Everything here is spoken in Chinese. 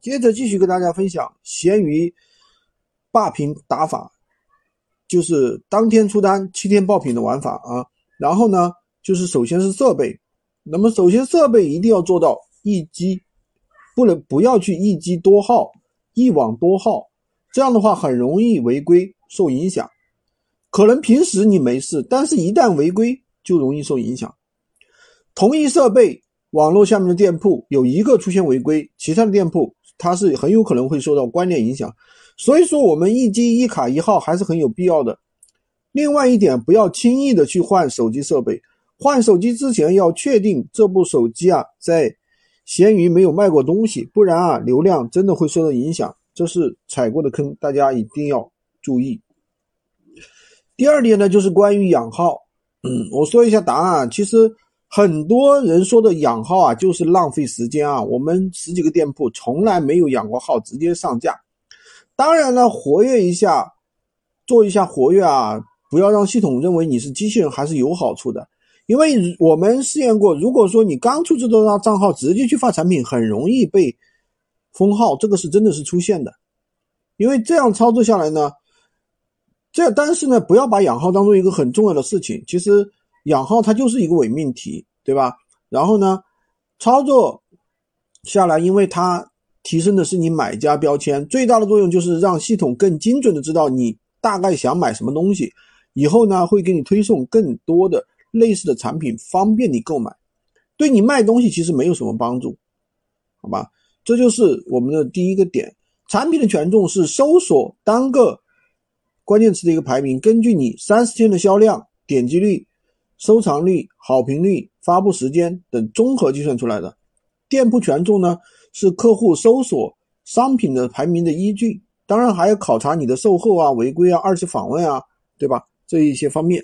接着继续跟大家分享闲鱼霸屏打法，就是当天出单七天爆品的玩法啊。然后呢，就是首先是设备，那么首先设备一定要做到一机，不能不要去一机多号、一网多号，这样的话很容易违规受影响。可能平时你没事，但是一旦违规就容易受影响。同一设备网络下面的店铺有一个出现违规，其他的店铺。它是很有可能会受到关联影响，所以说我们一机一卡一号还是很有必要的。另外一点，不要轻易的去换手机设备，换手机之前要确定这部手机啊在闲鱼没有卖过东西，不然啊流量真的会受到影响，这是踩过的坑，大家一定要注意。第二点呢，就是关于养号，嗯，我说一下答案，其实。很多人说的养号啊，就是浪费时间啊。我们十几个店铺从来没有养过号，直接上架。当然了，活跃一下，做一下活跃啊，不要让系统认为你是机器人，还是有好处的。因为我们试验过，如果说你刚出这个账号直接去发产品，很容易被封号，这个是真的是出现的。因为这样操作下来呢，这但是呢，不要把养号当做一个很重要的事情。其实。养号它就是一个伪命题，对吧？然后呢，操作下来，因为它提升的是你买家标签，最大的作用就是让系统更精准的知道你大概想买什么东西，以后呢会给你推送更多的类似的产品，方便你购买。对你卖东西其实没有什么帮助，好吧？这就是我们的第一个点。产品的权重是搜索单个关键词的一个排名，根据你三十天的销量、点击率。收藏率、好评率、发布时间等综合计算出来的。店铺权重呢，是客户搜索商品的排名的依据。当然还要考察你的售后啊、违规啊、二次访问啊，对吧？这一些方面。